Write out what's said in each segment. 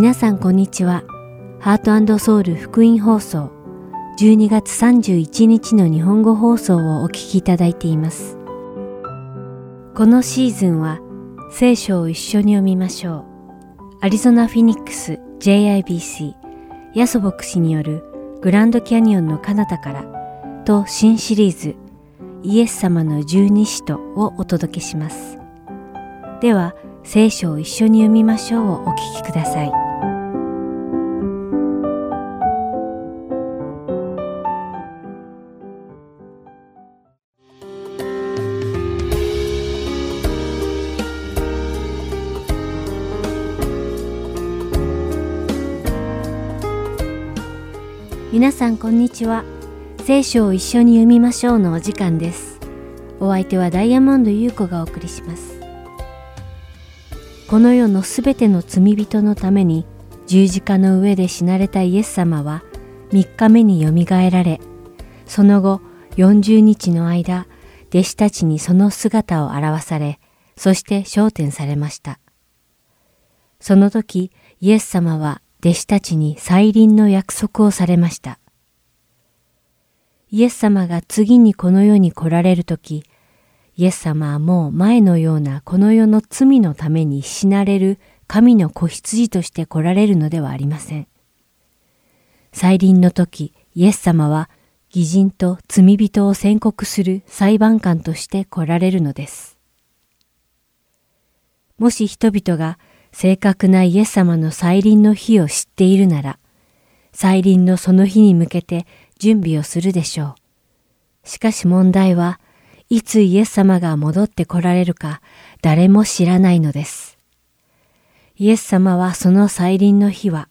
皆さんこんにちは。ハートソウル福音放送12月31日の日本語放送をお聞きいただいています。このシーズンは聖書を一緒に読みましょう。アリゾナ・フィニックス JIBC ヤソ牧師によるグランドキャニオンの彼方からと新シリーズイエス様の十二使徒をお届けします。では聖書を一緒に読みましょうをお聞きください。皆さんこんにちは。聖書を一緒に読みましょうのお時間です。お相手はダイヤモンド優子がお送りします。この世のすべての罪人のために十字架の上で死なれたイエス様は3日目によみがえられ、その後40日の間、弟子たちにその姿を表され、そして昇天されました。その時、イエス様は弟子たちに再臨の約束をされました。イエス様が次にこの世に来られるとき、イエス様はもう前のようなこの世の罪のために死なれる神の子羊として来られるのではありません。再臨の時、イエス様は義人と罪人を宣告する裁判官として来られるのです。もし人々が正確なイエス様の再臨の日を知っているなら、再臨のその日に向けて準備をするでしょう。しかし問題は、いつイエス様が戻って来られるか誰も知らないのです。イエス様はその再臨の日は、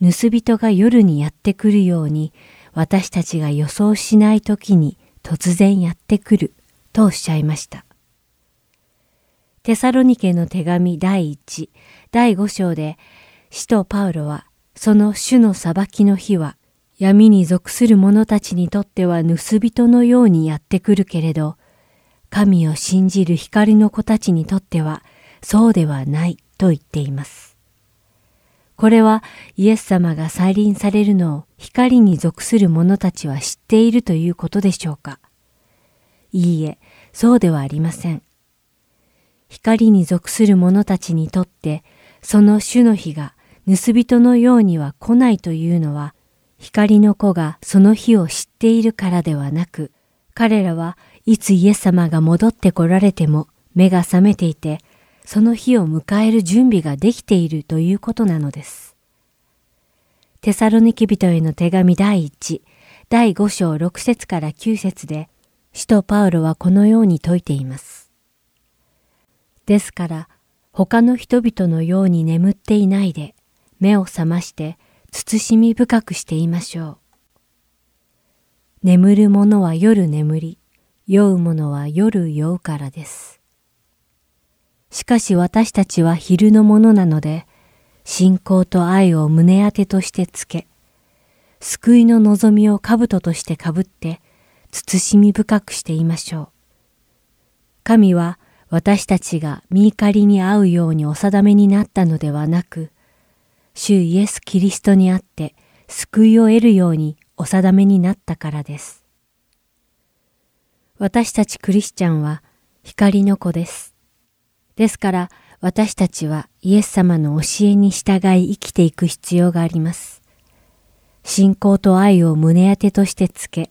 盗人が夜にやってくるように、私たちが予想しない時に突然やってくるとおっしゃいました。テサロニケの手紙第1、第5章で、使徒パウロは、その主の裁きの日は、闇に属する者たちにとっては盗人のようにやってくるけれど、神を信じる光の子たちにとっては、そうではないと言っています。これはイエス様が再臨されるのを光に属する者たちは知っているということでしょうかいいえ、そうではありません。光に属する者たちにとってその主の日が盗人のようには来ないというのは、光の子がその日を知っているからではなく、彼らはいつイエス様が戻って来られても目が覚めていて、その日を迎える準備ができているということなのです。テサロニキ人への手紙第1、第5章6節から9節で、使徒パウロはこのように説いています。ですから、他の人々のように眠っていないで、目を覚まして慎み深くしていましょう。眠る者は夜眠り、酔う者は夜酔うからです。しかし私たちは昼のものなので、信仰と愛を胸当てとしてつけ、救いの望みを兜としてかぶって、慎み深くしていましょう。神は私たちが見怒りに合うようにお定めになったのではなく、主イエス・キリストにあって救いを得るようにお定めになったからです。私たちクリスチャンは光の子です。ですから私たちはイエス様の教えに従い生きていく必要があります。信仰と愛を胸当てとしてつけ、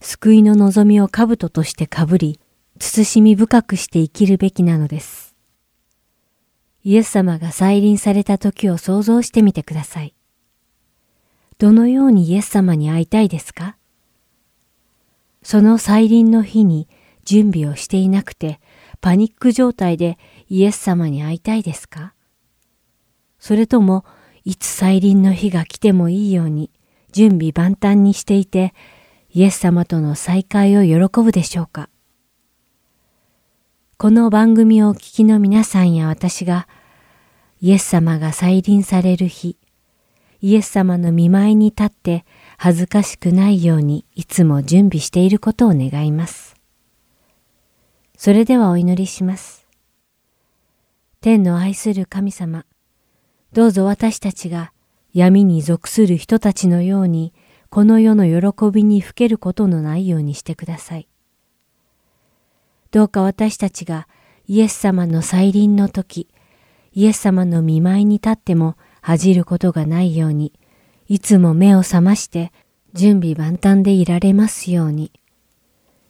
救いの望みを兜としてかぶり、慎み深くして生きるべきなのです。イエス様が再臨された時を想像してみてください。どのようにイエス様に会いたいですか？その再臨の日に準備をしていなくてパニック状態でイエス様に会いたいですか？それともいつ再臨の日が来てもいいように準備万端にしていてイエス様との再会を喜ぶでしょうか？この番組をお聞きの皆さんや私が、イエス様が再臨される日、イエス様の見舞いに立って恥ずかしくないようにいつも準備していることを願います。それではお祈りします。天の愛する神様、どうぞ私たちが闇に属する人たちのように、この世の喜びにふけることのないようにしてください。どうか私たちがイエス様の再臨の時、イエス様の見舞いに立っても恥じることがないように、いつも目を覚まして準備万端でいられますように、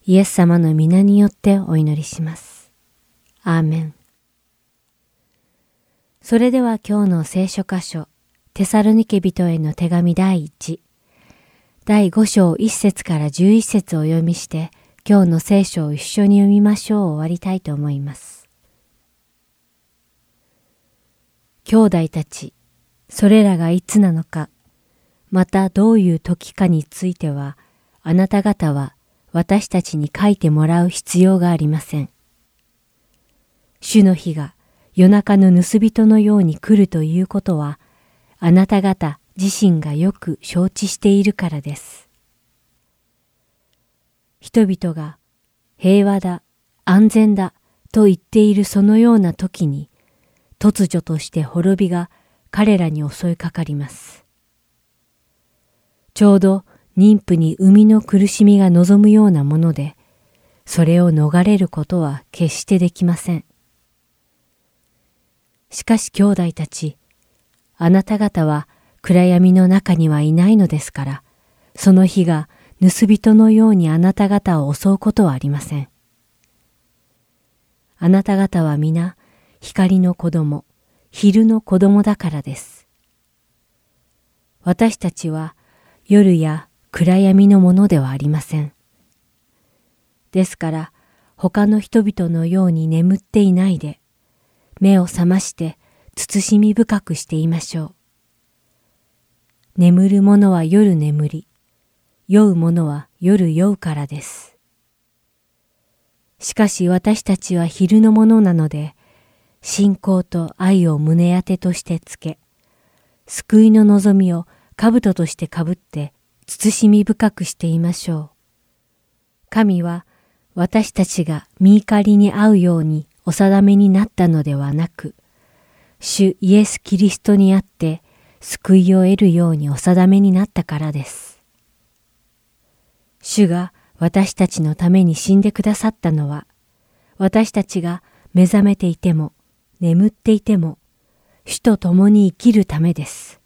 イエス様の皆によってお祈りします。アーメン。それでは今日の聖書箇所、テサロニケ人への手紙第1、第5章1節から11節をお読みして、今日の聖書を一緒に読みましょう終わりたいと思います。兄弟たち、それらがいつなのか、またどういう時かについては、あなた方は私たちに書いてもらう必要がありません。主の日が夜中の盗人のように来るということは、あなた方自身がよく承知しているからです。人々が平和だ、安全だと言っているそのような時に、突如として滅びが彼らに襲いかかります。ちょうど妊婦に生みの苦しみが望むようなもので、それを逃れることは決してできません。しかし兄弟たち、あなた方は暗闇の中にはいないのですから、その日が盗人のようにあなた方を襲うことはありません。あなた方は皆、光の子供、昼の子供だからです。私たちは夜や暗闇のものではありません。ですから、他の人々のように眠っていないで、目を覚まして慎み深くしていましょう。眠る者は夜眠り、酔う者は夜酔うからです。しかし私たちは昼のものなので、信仰と愛を胸当てとしてつけ、救いの望みを兜としてかぶって慎み深くしていましょう。神は私たちが見怒りに合うようにお定めになったのではなく、主イエス・キリストにあって救いを得るようにお定めになったからです。主が私たちのために死んでくださったのは、私たちが目覚めていても、眠っていても、主と共に生きるためです。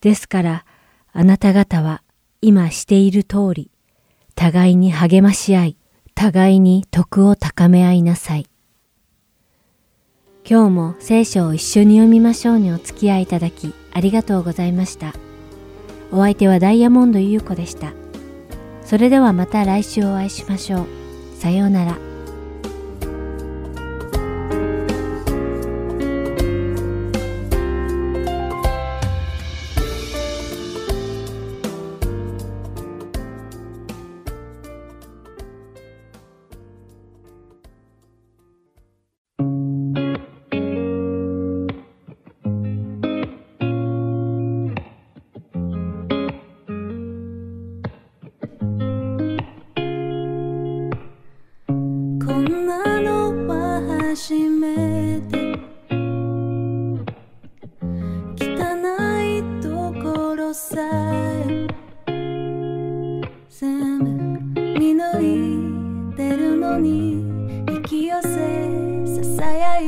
ですから、あなた方は今している通り、互いに励まし合い、互いに徳を高め合いなさい。今日も聖書を一緒に読みましょうにお付き合いいただきありがとうございました。お相手はダイヤモンド優子でした。それではまた来週お会いしましょう。さようなら。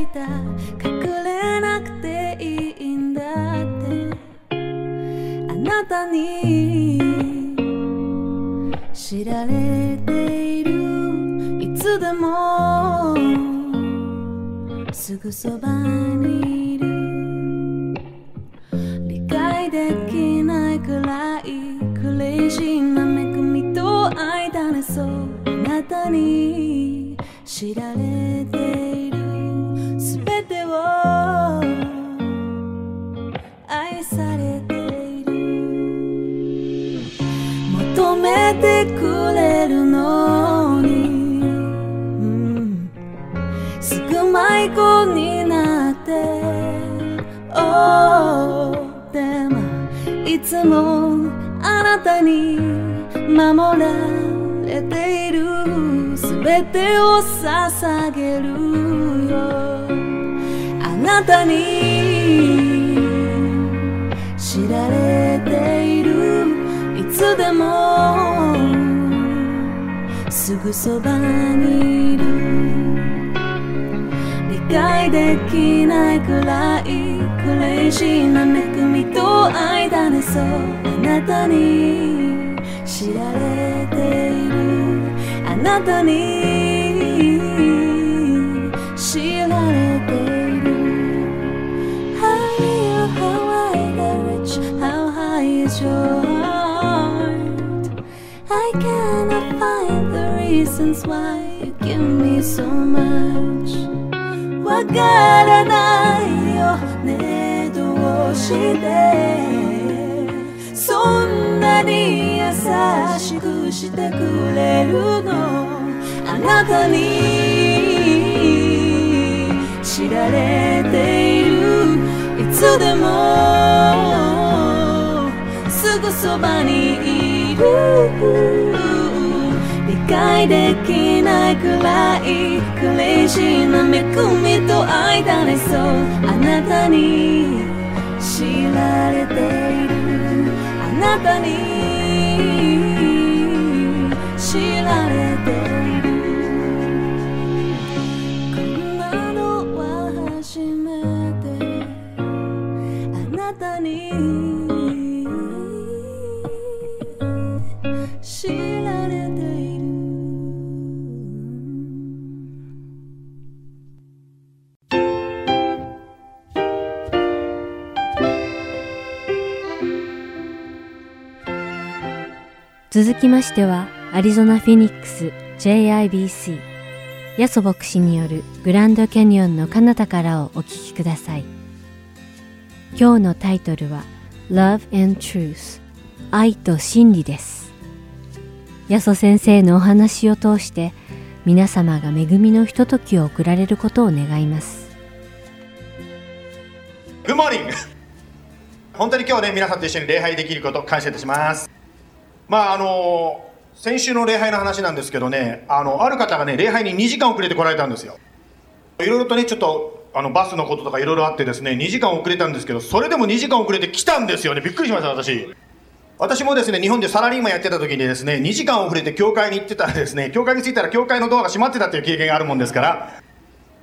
た。隠れなくていいんだって。あなたに。知られている。いつでも。すぐそばにいる。理解できないくらい。クレイジーなみと愛だねそう。あなたに。知られてでもいつもあなたに守られている全てを捧げるよ。あなたに知られているいつでもすぐそばにいる。理解できないくらい。クレイジーな恵みと愛だねそうあなたに知られているあなたに知られている How high the rich how high is your heart I cannot find the reasons why you give me so much わからないよねどう してそんなに優しくしてくれるのあなたに知られているいつでもすぐそばにいる理解できないくらいクレイジーな恵みと愛だねそうあなたに知られている。あなたに知られている。こんなのは初めて。あなたに続きましては、アリゾナ・フィニックス JIBC ヤソ牧師によるグランドキャニオンの彼方からをお聞きください。今日のタイトルは Love and Truth 愛と真理です。ヤソ先生のお話を通して皆様が恵みのひとときを送られることを願います。Good morning! 本当に今日ね、皆さんと一緒に礼拝できること感謝いたします。まああの先週の礼拝の話なんですけどね、あのある方がね、礼拝に2時間遅れて来られたんですよ。いろいろとね、ちょっとあのバスのこととかいろいろあってですね、2時間遅れたんですけど、それでも2時間遅れて来たんですよね。びっくりしました、私。私もですね、日本でサラリーマンやってた時にですね、2時間遅れて教会に行ってたらですね、教会に着いたら教会のドアが閉まってたっていう経験があるもんですから、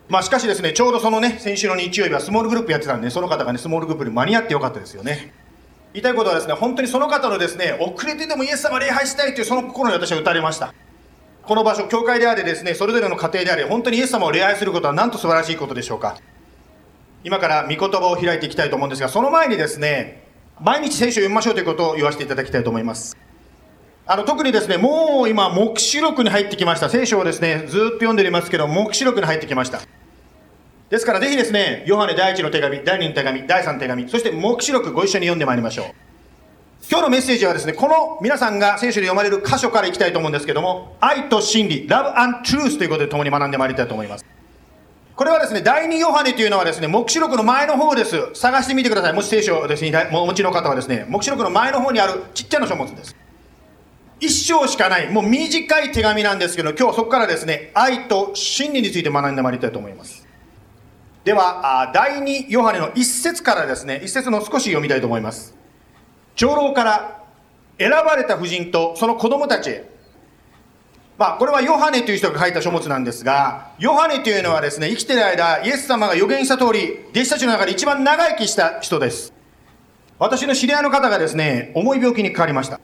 まあしかしですね、ちょうどそのね、先週の日曜日はスモールグループやってたんで、その方がね、スモールグループに間に合ってよかったですよね。言いたいことはですね、本当にその方のですね、遅れてでもイエス様礼拝したいというその心に私は打たれました。この場所、教会であれですね、それぞれの家庭であれ、本当にイエス様を礼拝することはなんと素晴らしいことでしょうか。今から御言葉を開いていきたいと思うんですが、その前にですね、毎日聖書を読みましょうということを言わせていただきたいと思います。あの特にですね、もう今、黙示録に入ってきました。聖書をですね、ずっと読んでおりますけど、黙示録に入ってきました。ですからぜひですね、ヨハネ第1の手紙、第2の手紙、第3の手紙、そして黙示録ご一緒に読んでまいりましょう。今日のメッセージはですね、この皆さんが聖書で読まれる箇所からいきたいと思うんですけども、愛と真理、Love and Truth ということで共に学んでまいりたいと思います。これはですね、第2ヨハネというのはですね、黙示録の前の方です。探してみてください。もし聖書をですね、お持ちの方はですね、黙示録の前の方にあるちっちゃな書物です。一章しかない、もう短い手紙なんですけど、今日はそこからですね、愛と真理について学んでまいりたいと思います。では、第2ヨハネの一節からですね、一節の少し読みたいと思います。長老から選ばれた婦人とその子供たちへ。まあ、これはヨハネという人が書いた書物なんですが、ヨハネというのはですね、生きてる間、イエス様が予言した通り、弟子たちの中で一番長生きした人です。私の知り合いの方がですね、重い病気にかかりました。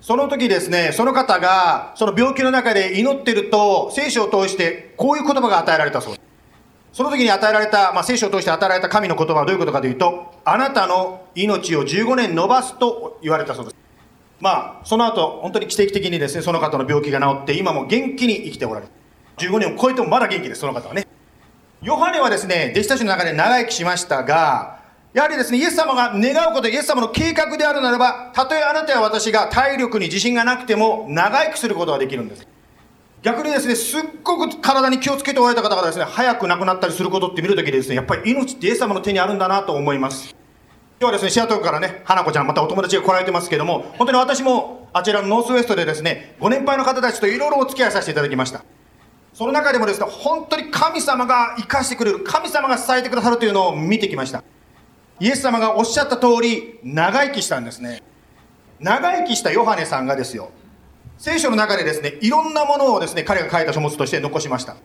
その時ですね、その方が、その病気の中で祈ってると、聖書を通して、こういう言葉が与えられたそうです。その時に与えられた、まあ、聖書を通して与えられた神の言葉はどういうことかというと、あなたの命を15年延ばすと言われたそうです。まあ、その後、本当に奇跡的にですね、その方の病気が治って、今も元気に生きておられる。15年を超えてもまだ元気です、その方はね。ヨハネはですね、弟子たちの中で長生きしましたが、やはりですね、イエス様が願うこと、イエス様の計画であるならば、たとえあなたや私が体力に自信がなくても、長生きすることができるんです。逆にですね、すっごく体に気をつけておられた方がですね、早く亡くなったりすることって見るときでですね、やっぱり命ってイエス様の手にあるんだなと思います。今日はですね、シアトルからね、花子ちゃん、またお友達が来られてますけども、本当に私もあちらのノースウェストでですね、ご年配の方たちといろいろお付き合いさせていただきました。その中でもですね、本当に神様が生かしてくれる、神様が伝えてくださるというのを見てきました。イエス様がおっしゃった通り、長生きしたんですね。長生きしたヨハネさんがですよ、聖書の中でですね、いろんなものをですね、彼が書いた書物として残しました。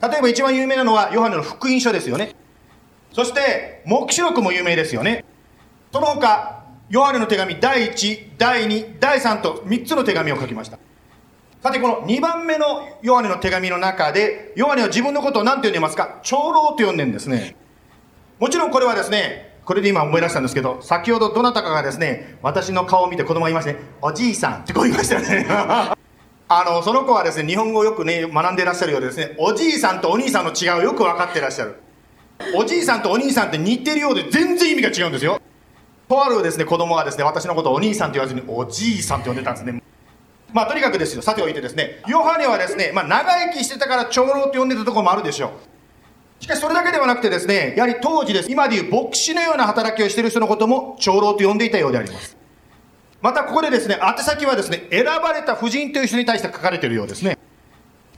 例えば一番有名なのは、ヨハネの福音書ですよね。そして、黙示録も有名ですよね。その他、ヨハネの手紙第1、第2、第3と3つの手紙を書きました。さて、この2番目のヨハネの手紙の中で、ヨハネは自分のことを何て呼んでますか？長老と呼んでるんですね。もちろんこれはですね、これで今思い出したんですけど、先ほどどなたかがですね、私の顔を見て子供が言いまして、ね、おじいさんってこう言いましたよね。あの、その子はですね、日本語をよくね、学んでいらっしゃるようでですね、おじいさんとお兄さんの違いをよく分かってらっしゃる。おじいさんとお兄さんって似てるようで全然意味が違うんですよ。とあるですね、子供はですね、私のことをお兄さんと言わずに、おじいさんって呼んでたんですね。まあ、とにかくですよ、さておいてですね、ヨハネはですね、まあ、長生きしてたから長老と呼んでたとこもあるでしょう。しかしそれだけではなくてですね、やはり当時です。今でいう牧師のような働きをしている人のことも長老と呼んでいたようであります。またここでですね、宛先はですね、選ばれた婦人という人に対して書かれているようですね。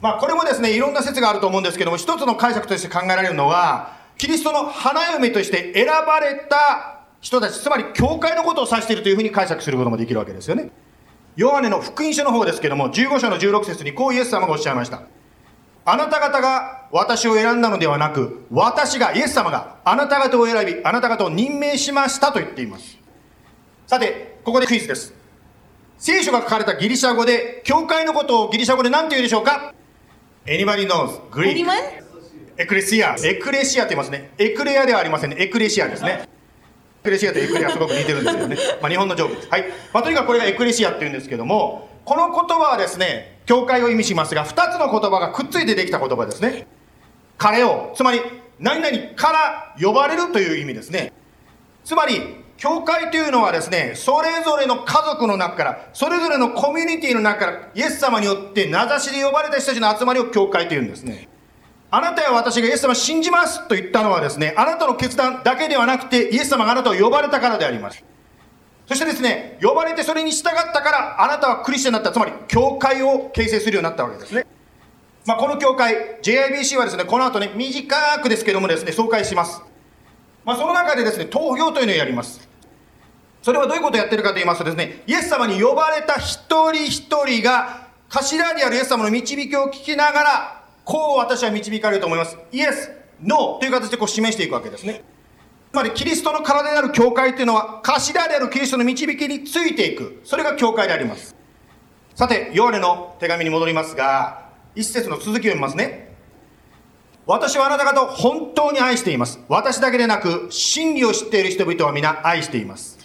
まあこれもですね、いろんな説があると思うんですけども、一つの解釈として考えられるのは、キリストの花嫁として選ばれた人たち、つまり教会のことを指しているというふうに解釈することもできるわけですよね。ヨハネの福音書の方ですけども、15章の16節にこうイエス様がおっしゃいました。あなた方が私を選んだのではなく、私が、イエス様があなた方を選び、あなた方を任命しましたと言っています。さて、ここでクイズです。聖書が書かれたギリシャ語で、教会のことをギリシャ語で何て言うでしょうか ?Anybody knows? Greek. エクレシア。エクレシアって言いますね。エクレアではありませんね。エクレシアですね。エクレシアとエクレアすごく似てるんですよね。まあ日本のジョークです。はい。まあとにかくこれがエクレシアって言うんですけども、この言葉はですね、教会を意味しますが、二つの言葉がくっついてできた言葉ですね。彼を、つまり、何々から呼ばれるという意味ですね。つまり、教会というのはですね、それぞれの家族の中から、それぞれのコミュニティの中から、イエス様によって名指しで呼ばれた人たちの集まりを教会というんですね。あなたや私がイエス様を信じますと言ったのはですね、あなたの決断だけではなくて、イエス様があなたを呼ばれたからであります。そしてですね、呼ばれてそれに従ったから、あなたはクリスチャンになった、つまり、教会を形成するようになったわけですね。まあ、この教会、JIBC はですね、この後ね、短くですけどもですね、紹介します。まあ、その中でですね、投票というのをやります。それはどういうことをやってるかと言いますとですね、イエス様に呼ばれた一人一人が、頭にあるイエス様の導きを聞きながら、こう私は導かれると思います。イエス、ノーという形でこう示していくわけですね。つまりキリストの体である教会というのは頭であるキリストの導きについていく。それが教会であります。さてヨハネの手紙に戻りますが一節の続きを読みますね。私はあなた方を本当に愛しています。私だけでなく真理を知っている人々は皆愛しています。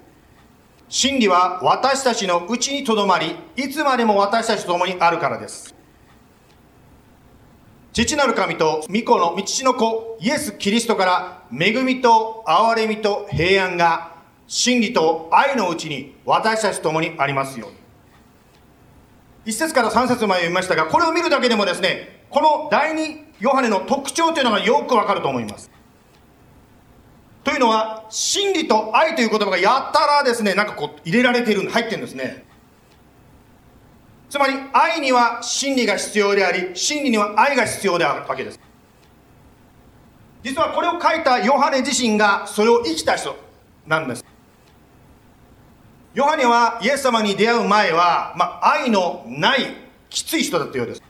真理は私たちのうちにとどまりいつまでも私たちと共にあるからです。父なる神と御子の父の子イエス・キリストから恵みと憐れみと平安が真理と愛のうちに私たちと共にありますように。一節から三節まで読みましたがこれを見るだけでもですねこの第二ヨハネの特徴というのがよくわかると思います。というのは真理と愛という言葉がやったらですねなんかこう入れられている入ってるんですね。つまり愛には真理が必要であり真理には愛が必要であるわけです。実はこれを書いたヨハネ自身がそれを生きた人なんです。ヨハネはイエス様に出会う前は、まあ、愛のないきつい人だったようです。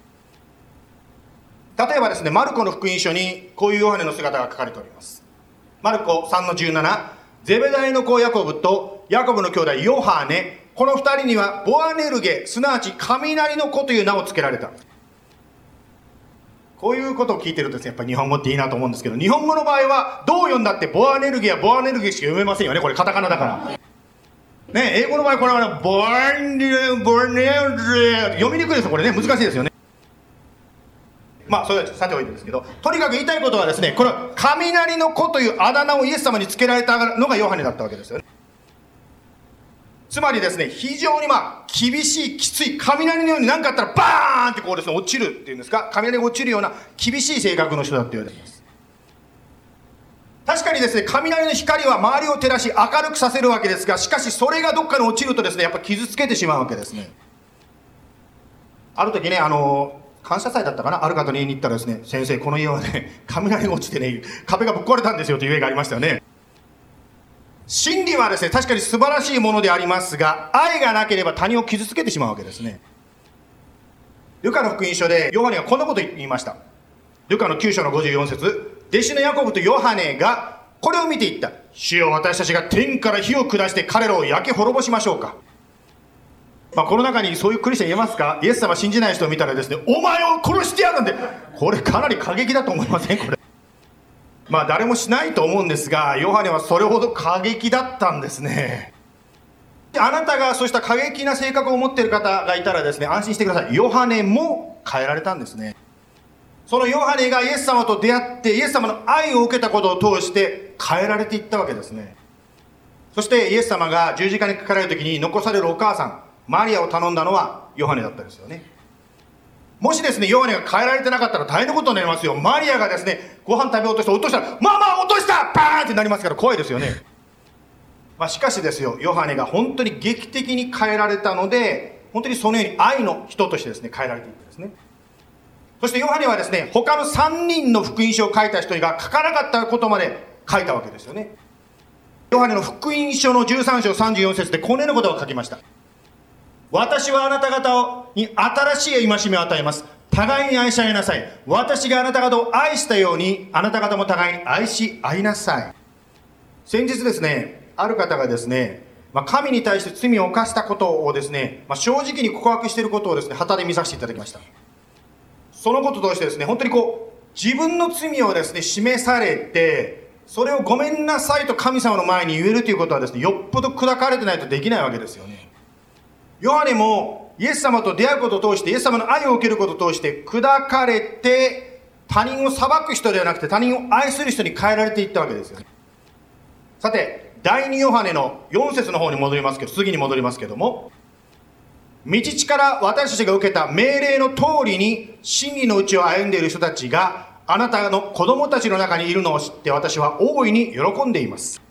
例えばですねマルコの福音書にこういうヨハネの姿が書かれております。マルコ3の17ゼベダイの子ヤコブとヤコブの兄弟ヨハネ。この二人にはボアネルゲ、すなわち雷の子という名を付けられた。こういうことを聞いてるとですねやっぱり日本語っていいなと思うんですけど、日本語の場合はどう読んだってボアネルゲやボアネルゲしか読めませんよね。これカタカナだから。ね、英語の場合これはね、ボアネル、ボアネル読みにくいですよ。これね、難しいですよね。まあ、それはさておいてですけど、とにかく言いたいことはですね、この雷の子というあだ名をイエス様につけられたのがヨハネだったわけですよね。つまりですね、非常にまあ、厳しい、きつい、雷のように何かあったらバーンってこうですね、落ちるっていうんですか、雷が落ちるような厳しい性格の人だって言われています。確かにですね、雷の光は周りを照らし明るくさせるわけですが、しかしそれがどっかに落ちるとですね、やっぱ傷つけてしまうわけですね。ある時ね、あの、感謝祭だったかな？ある方の家に行ったらですね、先生、この家はね、雷が落ちてね、壁がぶっ壊れたんですよという家がありましたよね。真理はですね、確かに素晴らしいものでありますが、愛がなければ他人を傷つけてしまうわけですね。ルカの福音書でヨハネがこんなこと言いました。ルカの9章の54節弟子のヤコブとヨハネがこれを見ていった。主よ私たちが天から火を下して彼らを焼け滅ぼしましょうか。まあ、この中にそういうクリスチャンいますか？イエス様信じない人を見たらですね、お前を殺してやるんで、これかなり過激だと思いません？これ。まあ誰もしないと思うんですが、ヨハネはそれほど過激だったんですね。あなたがそうした過激な性格を持っている方がいたらですね、安心してください。ヨハネも変えられたんですね。そのヨハネがイエス様と出会って、イエス様の愛を受けたことを通して変えられていったわけですね。そしてイエス様が十字架にかかれる時に残されるお母さん、マリアを頼んだのはヨハネだったんですよね。もしですね、ヨハネが変えられてなかったら大変なことになりますよ。マリアがですね、ご飯食べようとして落としたら、ママ落としたバーンってなりますから怖いですよね。まあ、しかしですよ、ヨハネが本当に劇的に変えられたので、本当にそのように愛の人としてですね、変えられていったんですね。そしてヨハネはですね、他の3人の福音書を書いた人が書かなかったことまで書いたわけですよね。ヨハネの福音書の13章34節でこのようなことを書きました。私はあなた方に新しい戒めを与えます。互いに愛し合いなさい。私があなた方を愛したように、あなた方も互いに愛し合いなさい。先日ですね、ある方がですね、まあ、神に対して罪を犯したことをですね、まあ、正直に告白していることをですね、旗で見させていただきました。そのこととしてですね、本当にこう、自分の罪をですね、示されて、それをごめんなさいと神様の前に言えるということはですね、よっぽど砕かれてないとできないわけですよね。ヨハネもイエス様と出会うことを通して、イエス様の愛を受けることを通して、砕かれて、他人を裁く人ではなくて、他人を愛する人に変えられていったわけですよ。さて、第二ヨハネの4節の方に戻りますけど、次に戻りますけども、道地から私たちが受けた命令の通りに真理のうちを歩んでいる人たちがあなたの子供たちの中にいるのを知って私は大いに喜んでいます。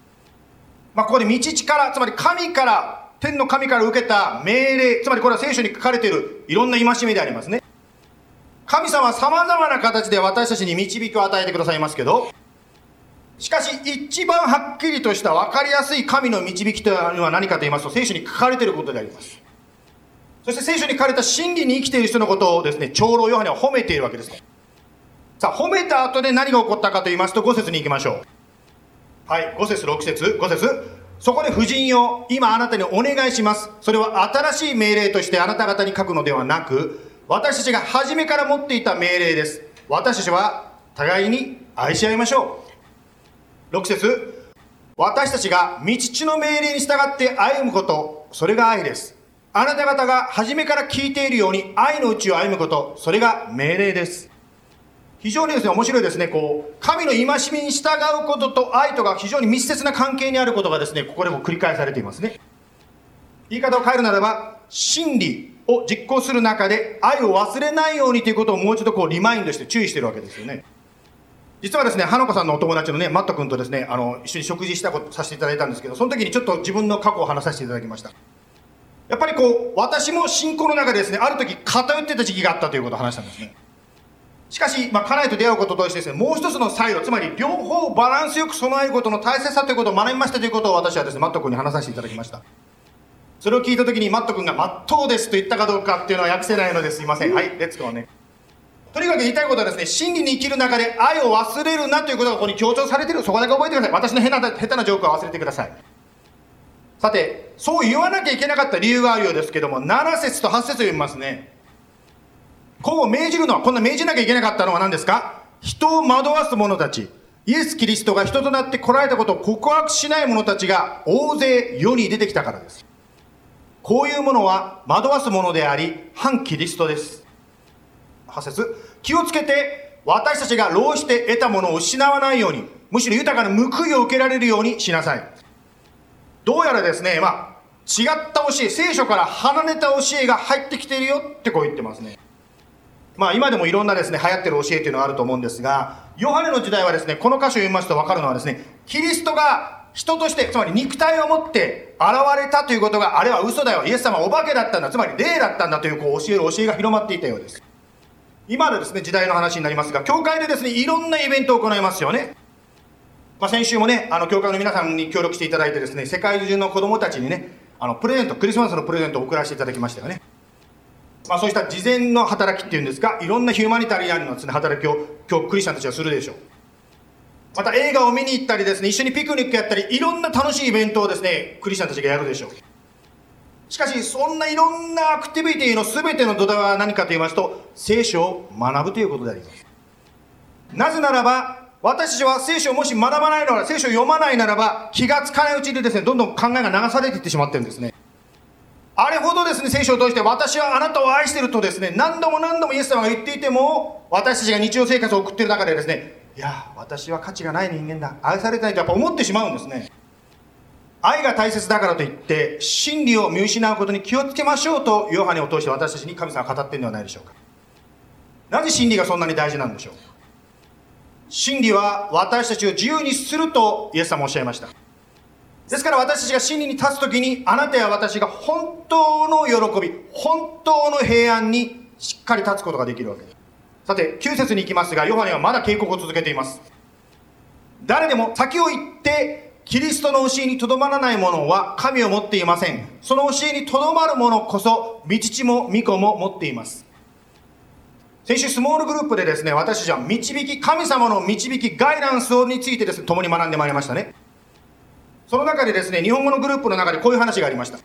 まあ、ここで道地から、つまり神から、天の神から受けた命令、つまりこれは聖書に書かれているいろんな戒めでありますね。神様は様々な形で私たちに導きを与えてくださいますけど、しかし一番はっきりとした分かりやすい神の導きというのは何かと言いますと、聖書に書かれていることであります。そして聖書に書かれた真理に生きている人のことをですね、長老ヨハネは褒めているわけです。さあ、褒めた後で何が起こったかと言いますと、5節に行きましょう。はい、5節6節5節そこで夫人よ、今あなたにお願いします。それは新しい命令としてあなた方に書くのではなく、私たちが初めから持っていた命令です。私たちは互いに愛し合いましょう。6節私たちが道地の命令に従って歩むこと、それが愛です。あなた方が初めから聞いているように愛のうちを歩むこと、それが命令です。非常にですね、面白いですね、こう、神の戒めに従うことと愛とが非常に密接な関係にあることがですね、ここでも繰り返されていますね。言い方を変えるならば、真理を実行する中で愛を忘れないようにということをもう一度こうリマインドして注意してるわけですよね。実はですね、花子さんのお友達のね、マット君とですね、あの、一緒に食事したことさせていただいたんですけど、その時にちょっと自分の過去を話させていただきました。やっぱりこう、私も信仰の中でですね、ある時偏ってた時期があったということを話したんですね。しかし、まあ、家内と出会うこととしてですね、もう一つのサイド、つまり両方バランスよく備えることの大切さということを学びましたということを私はですね、マット君に話させていただきました。それを聞いた時にマット君が、まっとうですと言ったかどうかっていうのは訳せないのですいません。はい、レッツゴーね。とにかく言いたいことはですね、真理に生きる中で愛を忘れるなということがここに強調されている。そこだけ覚えてください。私の下手な下手なジョークは忘れてください。さて、そう言わなきゃいけなかった理由があるようですけども、7節と8節を読みますね。今後命じるのは、こんな命じなきゃいけなかったのは何ですか？人を惑わす者たち。イエス・キリストが人となって来られたことを告白しない者たちが大勢世に出てきたからです。こういうものは惑わす者であり、反キリストです。8節気をつけて、私たちが労して得たものを失わないように、むしろ豊かな報いを受けられるようにしなさい。どうやらですね、まあ、違った教え、聖書から離れた教えが入ってきているよってこう言ってますね。まあ今でもいろんなですね、流行ってる教えというのがあると思うんですが、ヨハネの時代はですね、この歌詞を読みますと分かるのはですね、キリストが人として、つまり肉体を持って現れたということが、あれは嘘だよ。イエス様はお化けだったんだ。つまり霊だったんだというこう教える教えが広まっていたようです。今のですね、時代の話になりますが、教会でですね、いろんなイベントを行いますよね。まあ、先週もね、あの、教会の皆さんに協力していただいてですね、世界中の子供たちにね、あの、プレゼント、クリスマスのプレゼントを送らせていただきましたよね。まあ、そうした事前の働きっていうんですか、いろんなヒューマニタリアンのですね、働きを今日クリスチャンたちはするでしょう。また映画を見に行ったりですね、一緒にピクニックやったり、いろんな楽しいイベントをですね、クリスチャンたちがやるでしょう。しかし、そんないろんなアクティビティの全ての土台は何かと言いますと、聖書を学ぶということであります。なぜならば、私たちは聖書をもし学ばないなら、聖書を読まないならば、気がつかないうちにですね、どんどん考えが流されていってしまってるんですね。あれほどですね、聖書を通して、私はあなたを愛してるとですね、何度も何度もイエス様が言っていても、私たちが日常生活を送っている中でですね、いや、私は価値がない人間だ。愛されたいとやっぱ思ってしまうんですね。愛が大切だからといって、真理を見失うことに気をつけましょうと、ヨハネを通して私たちに神様が語っているのではないでしょうか。なぜ真理がそんなに大事なんでしょう？真理は私たちを自由にするとイエス様おっしゃいました。ですから私たちが真理に立つときに、あなたや私が本当の喜び、本当の平安にしっかり立つことができるわけです。さて、9節に行きますが、ヨハネはまだ警告を続けています。誰でも先を言って、キリストの教えにとどまらない者は神を持っていません。その教えにとどまる者こそ、御父も御子も持っています。先週、スモールグループでですね、私たちは導き、神様の導き、ガイダンスについてですね、共に学んでまいりましたね。その中でですね、日本語のグループの中でこういう話がありました。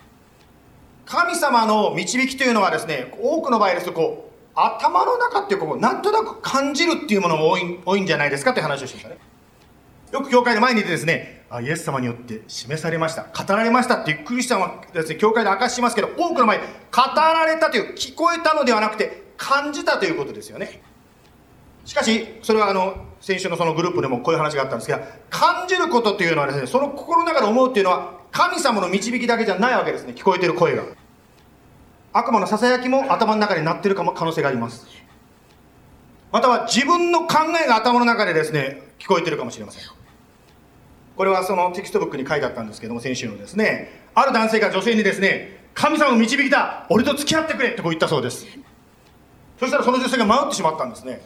神様の導きというのはですね、多くの場合ですと、こう、頭の中っていうこうなんとなく感じるっていうものが多い多いんじゃないですかって話をしましたね。よく教会の前にいてですねあイエス様によって示されました。語られましたっていうクリスチャンはですね教会で明かししますけど多くの前語られたという聞こえたのではなくて感じたということですよね。しかしそれはあの先週のそのグループでもこういう話があったんですが感じることというのはですねその心の中で思うっていうのは神様の導きだけじゃないわけですね聞こえてる声が。悪魔のささやきも頭の中になってるかも可能性があります。または自分の考えが頭の中でですね聞こえてるかもしれません。これはそのテキストブックに書いてあったんですけども先週のですねある男性が女性にですね神様の導きだ俺と付き合ってくれってこう言ったそうです。そしたらその女性が迷ってしまったんですね。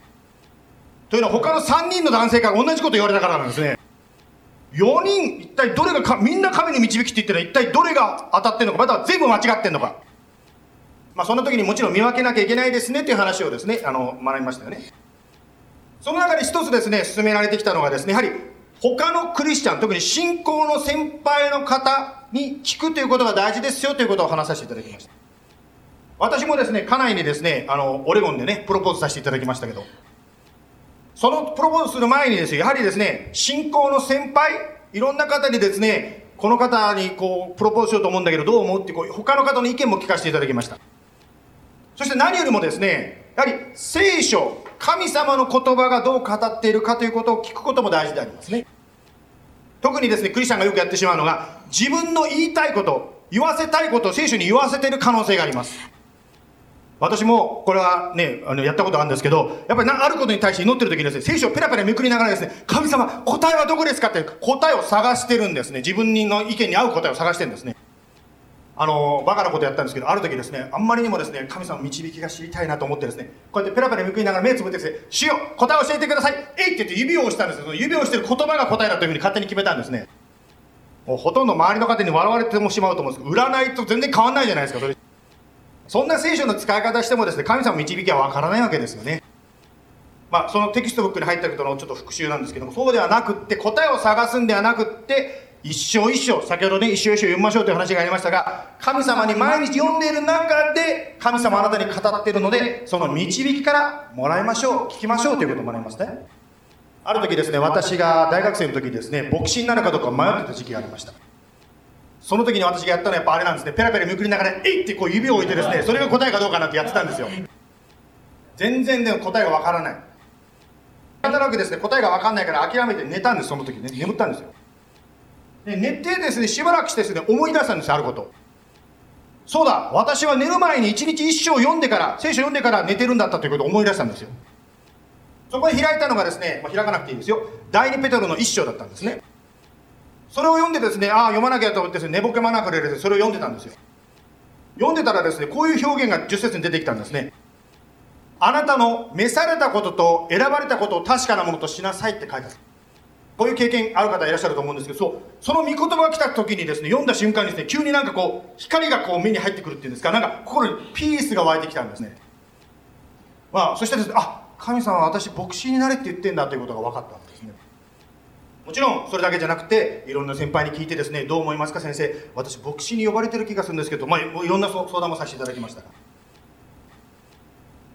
というのは他の3人の男性から同じこと言われたからなんですね4人一体どれがかみんな神に導きって言ってるのは一体どれが当たってるのかまたは全部間違ってんのかまあ、そんな時にもちろん見分けなきゃいけないですねっていう話をですね、あの、学びましたよね。その中で一つですね、進められてきたのがですね、やはり他のクリスチャン、特に信仰の先輩の方に聞くということが大事ですよということを話させていただきました。私もですね、家内にですね、あの、オレゴンでね、プロポーズさせていただきましたけど、そのプロポーズする前にですよ、やはりですね、信仰の先輩、いろんな方にですね、この方にこう、プロポーズしようと思うんだけど、どう思うってこう、他の方の意見も聞かせていただきました。そして何よりもですね、やはり聖書、神様の言葉がどう語っているかということを聞くことも大事でありますね。特にですね、クリスチャンがよくやってしまうのが、自分の言いたいこと、言わせたいことを聖書に言わせている可能性があります。私もこれはね、あのやったことあるんですけど、やっぱりあることに対して祈ってる時にですね、聖書をペラペラめくりながらですね、神様、答えはどこですかって答えを探してるんですね。自分の意見に合う答えを探してるんですね。あのバカなことやったんですけどある時ですねあんまりにもですね神様の導きが知りたいなと思ってですねこうやってペラペラめくりながら目つぶってですね「主よ答えを教えてくださいえい!」って言って指を押したんですけど指を押してる言葉が答えだというふうに勝手に決めたんですねもうほとんど周りの方に笑われてもしまうと思うんですけど占いと全然変わんないじゃないですかそれそんな聖書の使い方してもですね神様の導きはわからないわけですよねまあ、そのテキストブックに入ったことのちょっと復習なんですけどもそうではなくって答えを探すんではなくって一章一章、先ほどね、一章一章読みましょうという話がありましたが、神様に毎日読んでいる中で、神様あなたに語っているので、その導きからもらいましょう、聞きましょうということもありますね。ある時ですね、私が大学生の時にですね、牧師になるかどうか迷ってた時期がありました。その時に私がやったのはやっぱあれなんですね、ペラペラめくりながら、えいってこう指を置いてですね、それが答えかどうかなってやってたんですよ。全然ね、答えがわからない。なんとなくですね、答えがわかんないから諦めて寝たんです、その時ね、眠ったんですよ。で寝てですね、しばらくしてですね、思い出したんです、あること。そうだ、私は寝る前に一日一章読んでから、聖書読んでから寝てるんだったということを思い出したんですよ。そこで開いたのがですね、まあ、開かなくていいですよ。第二ペトロの一章だったんですね。それを読んでですね、ああ、読まなきゃと思ってですね、寝ぼけまなくれでそれを読んでたんですよ。読んでたらですね、こういう表現が10節に出てきたんですね。あなたの召されたことと選ばれたことを確かなものとしなさいって書いてある。こういう経験ある方いらっしゃると思うんですけどそうその御言葉が来た時にですね読んだ瞬間にですね急になんかこう光がこう目に入ってくるっていうんですか。なんか心にピースが湧いてきたんですね。まあそしてですねあ神様は私牧師になれって言ってんだということが分かった。もちろんそれだけじゃなくていろんな先輩に聞いてですねどう思いますか先生。私牧師に呼ばれてる気がするんですけどまあいろんな相談もさせていただきました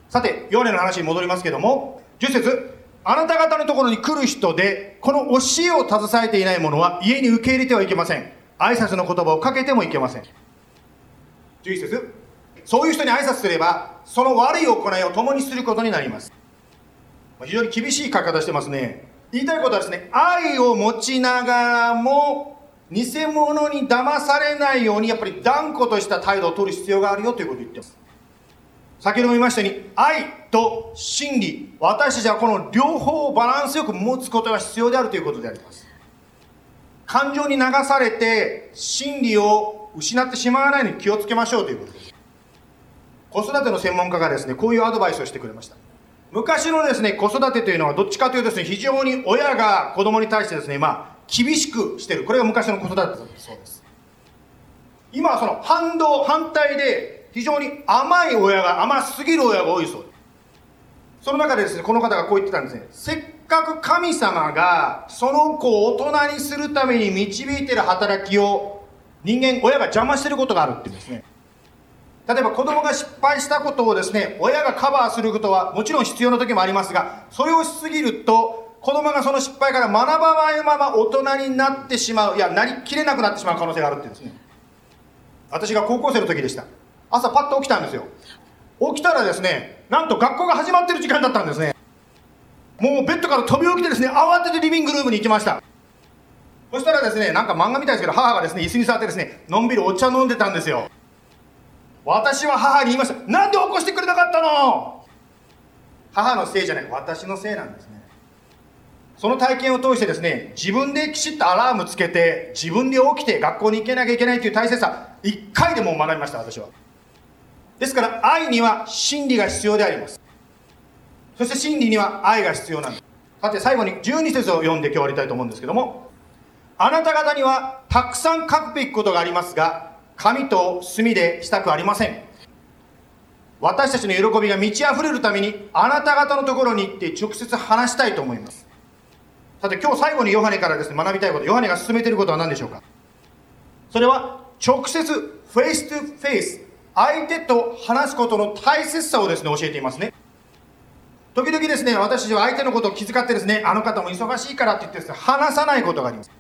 さてヨハネの話に戻りますけども10節あなた方のところに来る人でこの教えを携えていない者は家に受け入れてはいけません。挨拶の言葉をかけてもいけません。11節そういう人に挨拶すればその悪い行いを共にすることになります。非常に厳しい書き方してますね。言いたいことはですね愛を持ちながらも偽物に騙されないようにやっぱり断固とした態度を取る必要があるよということを言ってます。先ほども言いましたように愛と真理。私たちはこの両方をバランスよく持つことが必要であるということであります。感情に流されて真理を失ってしまわないように気をつけましょうということです。子育ての専門家がですねこういうアドバイスをしてくれました。昔のですね子育てというのはどっちかというとですね非常に親が子供に対してですねまあ厳しくしてる。これが昔の子育てだそうです。今はその反動反対で非常に甘い親が甘すぎる親が多いそう。ですその中でですねこの方がこう言ってたんですね。せっかく神様がその子を大人にするために導いてる働きを人間親が邪魔してることがあるって言うんですね。例えば子供が失敗したことをですね親がカバーすることはもちろん必要な時もありますがそれをしすぎると子供がその失敗から学ばないまま大人になってしまういやなりきれなくなってしまう可能性があるって言うんですね。私が高校生の時でした。朝パッと起きたんですよ。起きたらですねなんと学校が始まってる時間だったんですね。もうベッドから飛び起きてですね慌ててリビングルームに行きました。そしたらですねなんか漫画みたいですけど母がですね椅子に座ってですねのんびりお茶飲んでたんですよ。私は母に言いました。なんで起こしてくれなかったの？母のせいじゃない。私のせいなんですね。その体験を通してですね自分できちっとアラームつけて自分で起きて学校に行けなきゃいけないという大切さ一回でも学びました私は。ですから愛には真理が必要であります。そして真理には愛が必要なんです。さて最後に12節を読んで今日終わりたいと思うんですけどもあなた方にはたくさん書くべきことがありますが紙と墨でしたくありません。私たちの喜びが満ち溢れるためにあなた方のところに行って直接話したいと思います。さて今日最後にヨハネからですね学びたいことヨハネが進めていることは何でしょうか。それは直接 face to face 相手と話すことの大切さをですね教えていますね。時々ですね私たちは相手のことを気遣ってですねあの方も忙しいからって言ってですね話さないことがあります。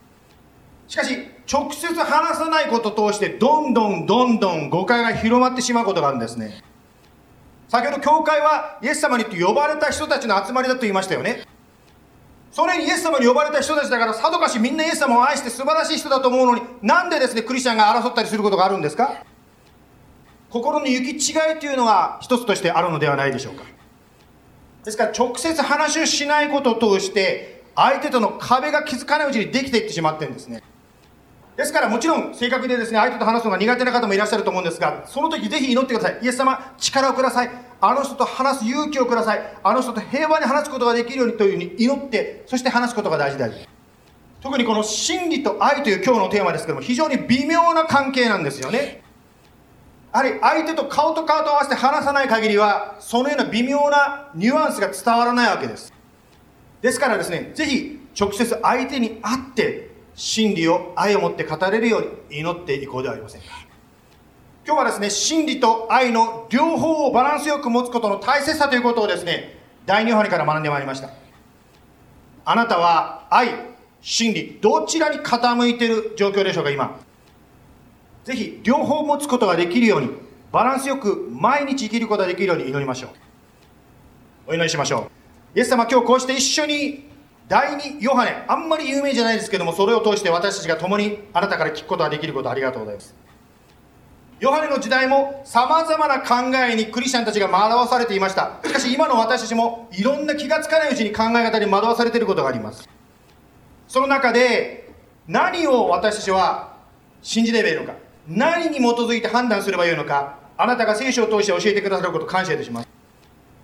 しかし直接話さないことを通してどんどんどんどん誤解が広まってしまうことがあるんですね。先ほど教会はイエス様に呼ばれた人たちの集まりだと言いましたよね。それにイエス様に呼ばれた人たちだからさぞかしみんなイエス様を愛して素晴らしい人だと思うのになんでですねクリスチャンが争ったりすることがあるんですか？心の行き違いというのが一つとしてあるのではないでしょうか。ですから直接話をしないことを通して相手との壁が気づかないうちにできていってしまってるんですね。ですからもちろん正確でですね相手と話すのが苦手な方もいらっしゃると思うんですがその時ぜひ祈ってください。イエス様力をください。あの人と話す勇気をください。あの人と平和に話すことができるようにというふうに祈ってそして話すことが大事である特にこの真理と愛という今日のテーマですけども非常に微妙な関係なんですよね。やはり相手と顔と顔と合わせて話さない限りはそのような微妙なニュアンスが伝わらないわけです。ですからですねぜひ直接相手に会って真理を愛を持って語れるように祈っていこうではありませんか。今日はですね真理と愛の両方をバランスよく持つことの大切さということをですね第2波から学んでまいりました。あなたは愛真理どちらに傾いている状況でしょうか今。ぜひ両方持つことができるようにバランスよく毎日生きることができるように祈りましょう。お祈りしましょう。イエス様今日こうして一緒に第2ヨハネ。あんまり有名じゃないですけどもそれを通して私たちが共にあなたから聞くことができることありがとうございます。ヨハネの時代もさまざまな考えにクリスチャンたちが惑わされていました。しかし今の私たちもいろんな気がつかないうちに考え方に惑わされていることがあります。その中で何を私たちは信じればいいのか。何に基づいて判断すればいいのか。あなたが聖書を通して教えてくださることを感謝いたします。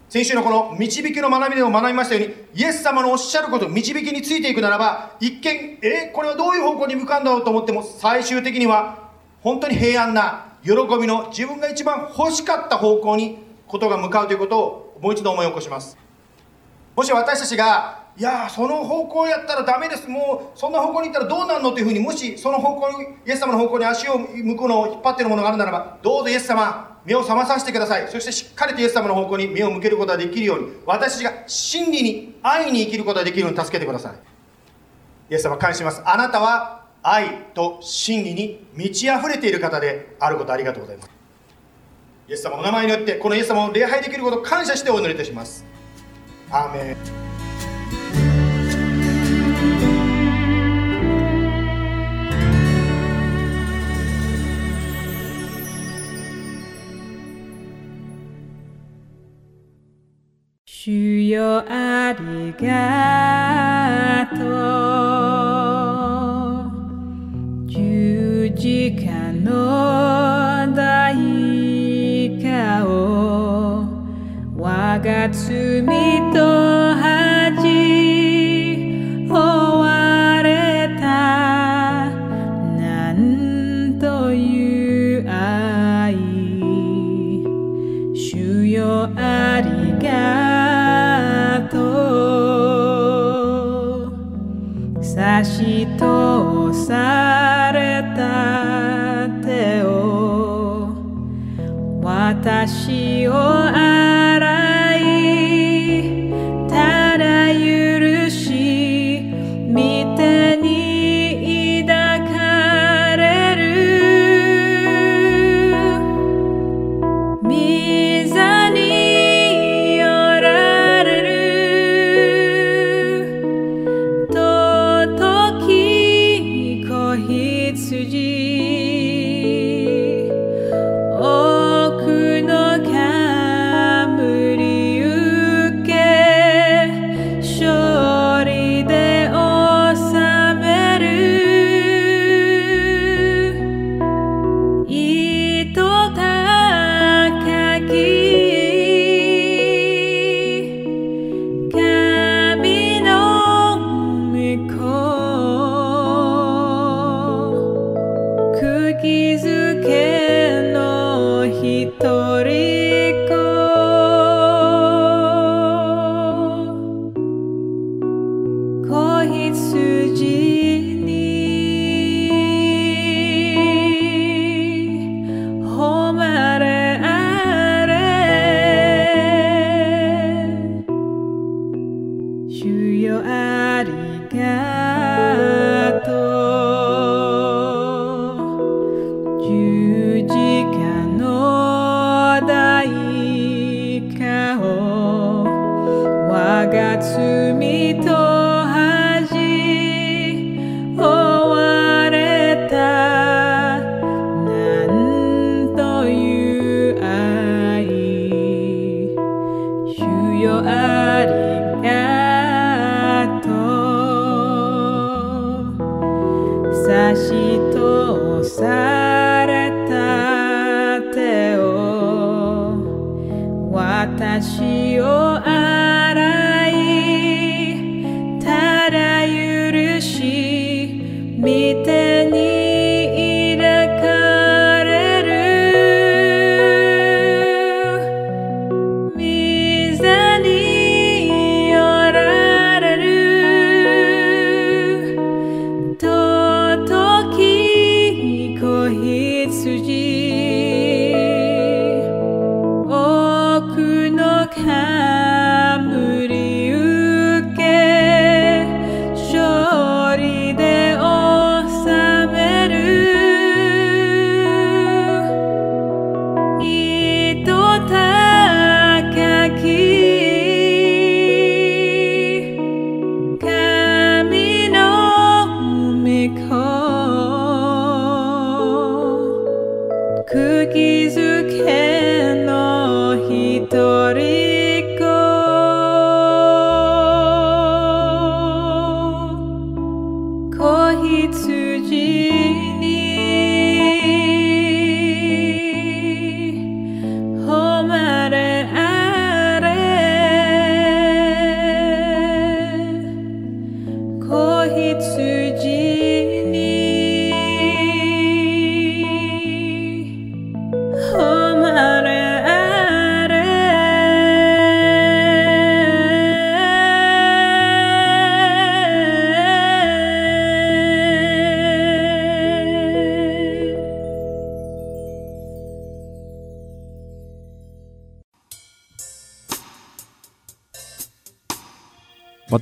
先週のこの導きの学びでも学びましたように、イエス様のおっしゃること、導きについていくならば、一見、えこれはどういう方向に向かうんだろうと思っても、最終的には、本当に平安な、喜びの、自分が一番欲しかった方向に、ことが向かうということを、もう一度思い起こします。もし私たちが、いやその方向やったらダメです。もう、そんな方向に行ったらどうなるのというふうに、もしその方向に、イエス様の方向に足を向くのを引っ張っているものがあるならば、どうぞイエス様、目を覚まさせてください。そしてしっかりとイエス様の方向に目を向けることができるように、私が真理に、愛に生きることができるように助けてください。イエス様感謝します。あなたは愛と真理に満ち溢れている方であることありがとうございます。イエス様の名前によって、このイエス様を礼拝できることを感謝してお祈りいたします。アーメン。よ。ありがとう。十字架の代価を我が罪との糸高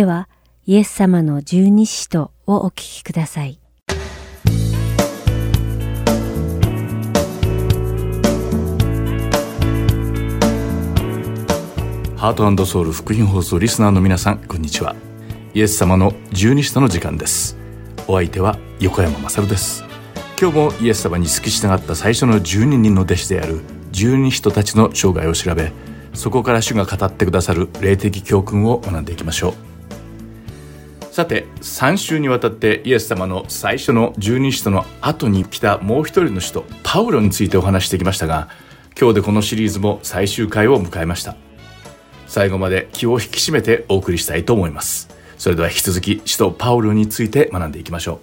では、イエス様の十二使徒をお聞きください。ハートソウル福音放送リスナーの皆さんこんにちは。イエス様の十二使徒の時間です。お相手は横山勝です。今日もイエス様に付き従った最初の12人の弟子である十二使徒たちの生涯を調べそこから主が語ってくださる霊的教訓を学んでいきましょう。さて3週にわたってイエス様の最初の十二使徒の後に来たもう一人の使徒パウロについてお話してきましたが今日でこのシリーズも最終回を迎えました。最後まで気を引き締めてお送りしたいと思います。それでは引き続き使徒パウロについて学んでいきましょ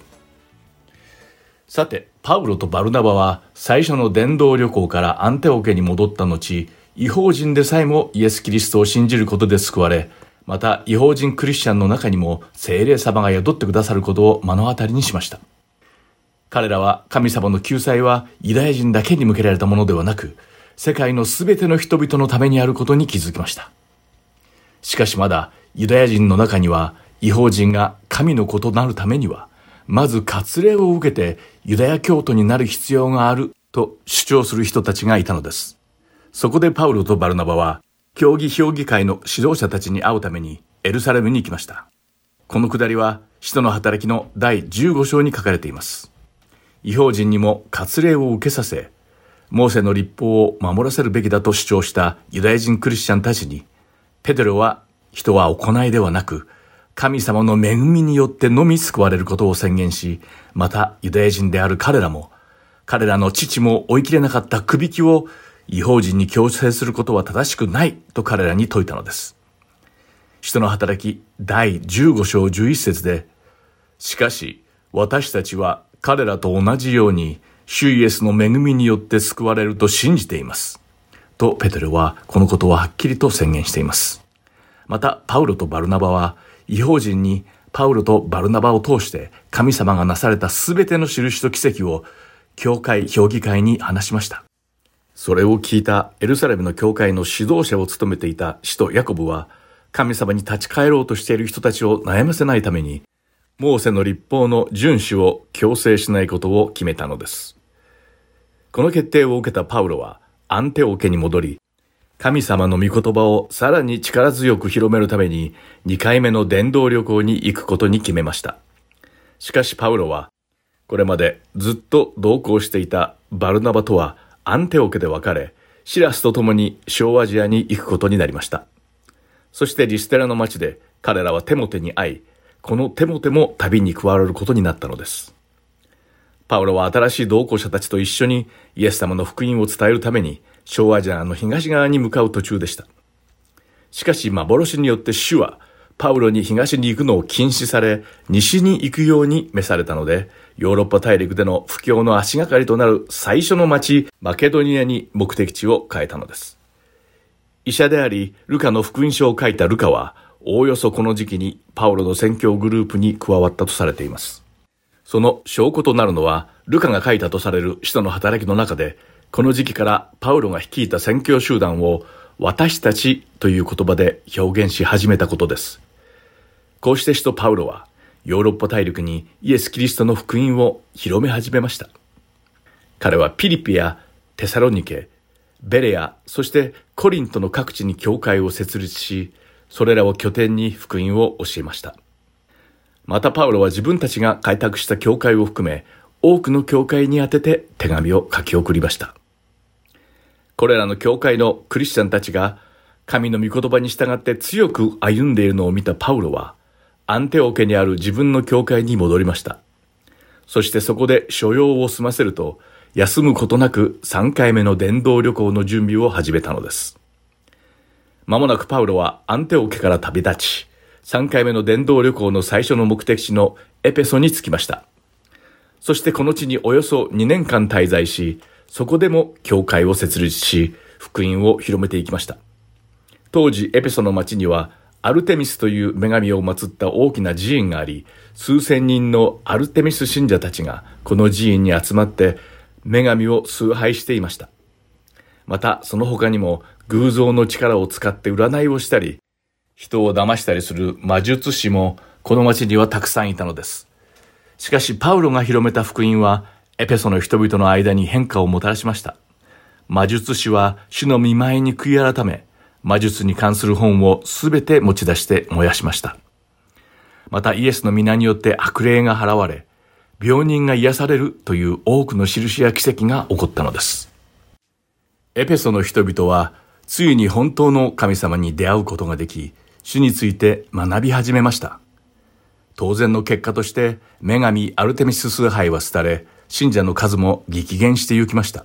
う。さてパウロとバルナバは最初の伝道旅行からアンテオケに戻った後違法人でさえもイエス・キリストを信じることで救われまた違法人クリスチャンの中にも精霊様が宿ってくださることを目の当たりにしました。彼らは神様の救済はユダヤ人だけに向けられたものではなく世界のすべての人々のためにあることに気づきました。しかしまだユダヤ人の中には違法人が神の子となるためにはまず割礼を受けてユダヤ教徒になる必要があると主張する人たちがいたのです。そこでパウロとバルナバは競技評議会の指導者たちに会うためにエルサレムに行きました。このくだりは使徒の働きの第15章に書かれています。違法人にも割礼を受けさせモーセの立法を守らせるべきだと主張したユダヤ人クリスチャンたちにペテロは人は行いではなく、神様の恵みによってのみ救われることを宣言し、またユダヤ人である彼らも、彼らの父も追い切れなかった首引きを違法人に強制することは正しくないと彼らに説いたのです。人の働き第15章11節で、しかし私たちは彼らと同じように、主イエスの恵みによって救われると信じています。とペテロはこのことをはっきりと宣言しています。また、パウロとバルナバは、違法人にパウロとバルナバを通して神様がなされたすべての印と奇跡を、教会評議会に話しました。それを聞いたエルサレムの教会の指導者を務めていた使徒ヤコブは、神様に立ち返ろうとしている人たちを悩ませないために、モーセの立法の遵守を強制しないことを決めたのです。この決定を受けたパウロは、アンテオ家に戻り、神様の御言葉をさらに力強く広めるために2回目の伝道旅行に行くことに決めました。しかしパウロは、これまでずっと同行していたバルナバとはアンテオ家で別れ、シラスと共に小アジアに行くことになりました。そしてリステラの町で彼らはテモテに会い、このテモテも旅に加わることになったのです。パウロは新しい同行者たちと一緒にイエス様の福音を伝えるために小アジアの東側に向かう途中でした。しかし幻によって主はパウロに東に行くのを禁止され、西に行くように召されたので、ヨーロッパ大陸での布教の足がかりとなる最初の町、マケドニアに目的地を変えたのです。医者であり、ルカの福音書を書いたルカは、おおよそこの時期にパウロの宣教グループに加わったとされています。その証拠となるのは、ルカが書いたとされる使徒の働きの中で、この時期からパウロが率いた宣教集団を私たちという言葉で表現し始めたことです。こうして使徒パウロはヨーロッパ大陸にイエス・キリストの福音を広め始めました。彼はピリピやテサロニケ、ベレア、そしてコリントの各地に教会を設立し、それらを拠点に福音を教えました。またパウロは自分たちが開拓した教会を含め、多くの教会に宛てて手紙を書き送りました。これらの教会のクリスチャンたちが神の御言葉に従って強く歩んでいるのを見たパウロは、アンテオ家にある自分の教会に戻りました。そしてそこで所用を済ませると、休むことなく3回目の伝道旅行の準備を始めたのです。まもなくパウロはアンテオ家から旅立ち、3回目の伝道旅行の最初の目的地のエペソに着きました。そしてこの地におよそ2年間滞在し、そこでも教会を設立し、福音を広めていきました。当時エペソの町にはアルテミスという女神を祀った大きな寺院があり、数千人のアルテミス信者たちがこの寺院に集まって女神を崇拝していました。またその他にも偶像の力を使って占いをしたり、人を騙したりする魔術師もこの町にはたくさんいたのです。しかしパウロが広めた福音はエペソの人々の間に変化をもたらしました。魔術師は主の見舞いに悔い改め、魔術に関する本をすべて持ち出して燃やしました。またイエスの皆によって悪霊が払われ、病人が癒されるという多くの印や奇跡が起こったのです。エペソの人々は、ついに本当の神様に出会うことができ、主について学び始めました。当然の結果として、女神アルテミス崇拝は廃れ、信者の数も激減してゆきました。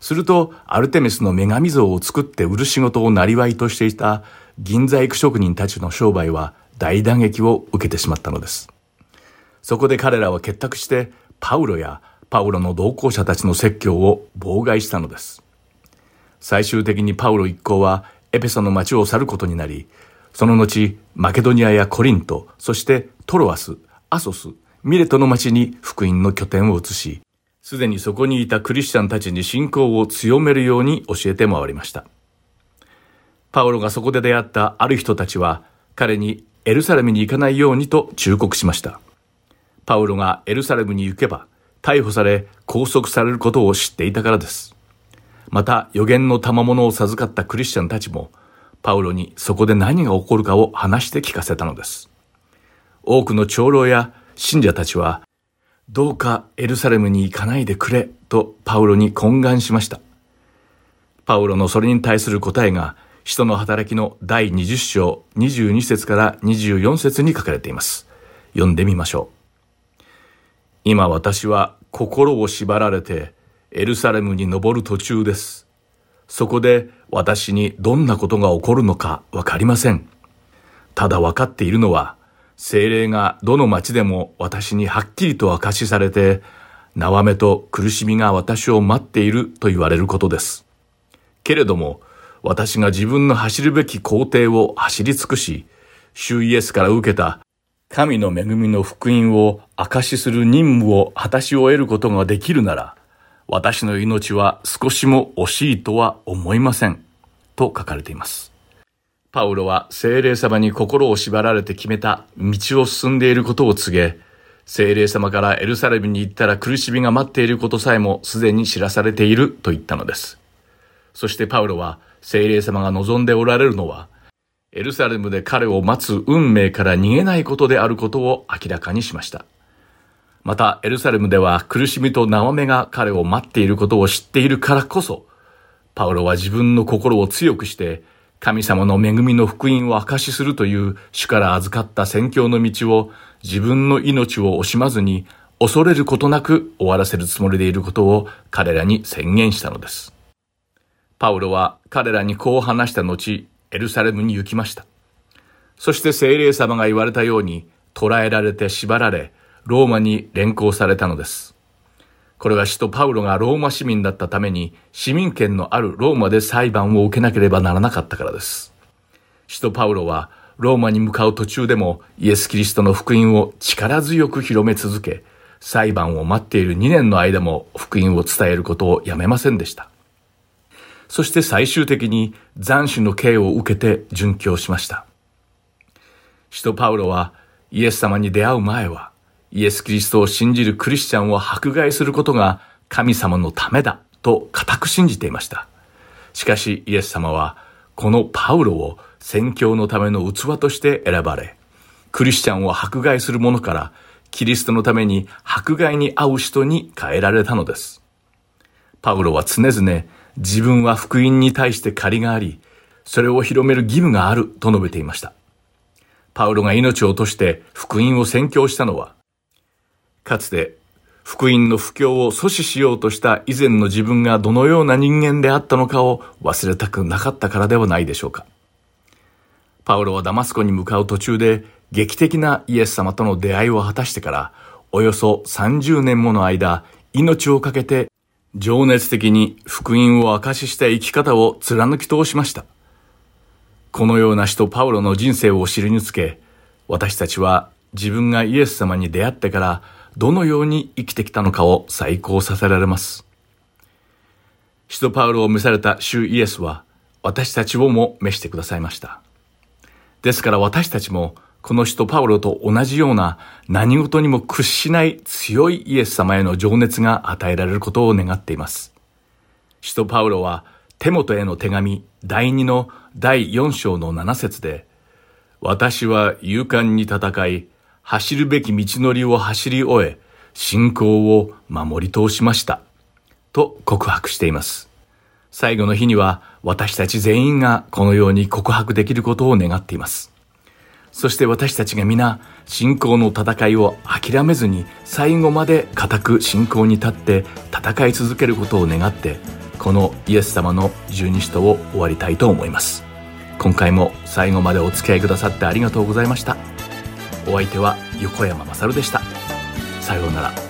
すると、アルテミスの女神像を作って売る仕事を生りとしていた銀細工職人たちの商売は大打撃を受けてしまったのです。そこで彼らは結託して、パウロやパウロの同行者たちの説教を妨害したのです。最終的にパウロ一行はエペソの町を去ることになり、その後、マケドニアやコリント、そしてトロアス、アソス、ミレトの町に福音の拠点を移し、すでにそこにいたクリスチャンたちに信仰を強めるように教えて回りました。パウロがそこで出会ったある人たちは、彼にエルサレムに行かないようにと忠告しました。パウロがエルサレムに行けば、逮捕され拘束されることを知っていたからです。また予言の賜物を授かったクリスチャンたちも、パウロにそこで何が起こるかを話して聞かせたのです。多くの長老や信者たちは、どうかエルサレムに行かないでくれとパウロに懇願しました。パウロのそれに対する答えが、使徒の働きの第20章22節から24節に書かれています。読んでみましょう。今私は心を縛られてエルサレムに登る途中です。そこで私にどんなことが起こるのかわかりません。ただ分かっているのは、精霊がどの町でも私にはっきりと明かしされて、縄目と苦しみが私を待っていると言われることです。けれども、私が自分の走るべき工程を走り尽くし、主イエスから受けた神の恵みの福音を証しする任務を果たし終えることができるなら、私の命は少しも惜しいとは思いません。と書かれています。パウロは精霊様に心を縛られて決めた道を進んでいることを告げ、精霊様からエルサレムに行ったら苦しみが待っていることさえもすでに知らされていると言ったのです。そしてパウロは精霊様が望んでおられるのは、エルサレムで彼を待つ運命から逃げないことであることを明らかにしました。また、エルサレムでは苦しみと縄目が彼を待っていることを知っているからこそ、パウロは自分の心を強くして、神様の恵みの福音を証しするという主から預かった宣教の道を自分の命を惜しまずに恐れることなく終わらせるつもりでいることを彼らに宣言したのです。パウロは彼らにこう話した後、エルサレムに行きました。そして聖霊様が言われたように捕らえられて縛られ、ローマに連行されたのです。これは使徒パウロがローマ市民だったために市民権のあるローマで裁判を受けなければならなかったからです。使徒パウロはローマに向かう途中でもイエス・キリストの福音を力強く広め続け、裁判を待っている2年の間も福音を伝えることをやめませんでした。そして最終的に斬首の刑を受けて殉教しました。使徒パウロはイエス様に出会う前はイエス・キリストを信じるクリスチャンを迫害することが神様のためだと固く信じていました。しかしイエス様はこのパウロを宣教のための器として選ばれ、クリスチャンを迫害する者からキリストのために迫害に遭う人に変えられたのです。パウロは常々自分は福音に対して借りがあり、それを広める義務があると述べていました。パウロが命を落として福音を宣教したのは、かつて福音の布教を阻止しようとした以前の自分がどのような人間であったのかを忘れたくなかったからではないでしょうか。パウロはダマスコに向かう途中で劇的なイエス様との出会いを果たしてからおよそ30年もの間命を懸けて情熱的に福音を証しした生き方を貫き通しました。このような人パウロの人生を知りにつけ、私たちは自分がイエス様に出会ってからどのように生きてきたのかを再考させられます。使徒パウロを召された主イエスは私たちをも召してくださいました。ですから私たちもこの人パウロと同じような何事にも屈しない強いイエス様への情熱が与えられることを願っています。使徒パウロは手元への手紙第2の第4章の7節で、私は勇敢に戦い、走るべき道のりを走り終え、信仰を守り通しました。と告白しています。最後の日には私たち全員がこのように告白できることを願っています。そして私たちが皆、信仰の戦いを諦めずに最後まで固く信仰に立って戦い続けることを願って、このイエス様の十二使徒を終わりたいと思います。今回も最後までお付き合いくださってありがとうございました。お相手は横山まさるでした。さようなら。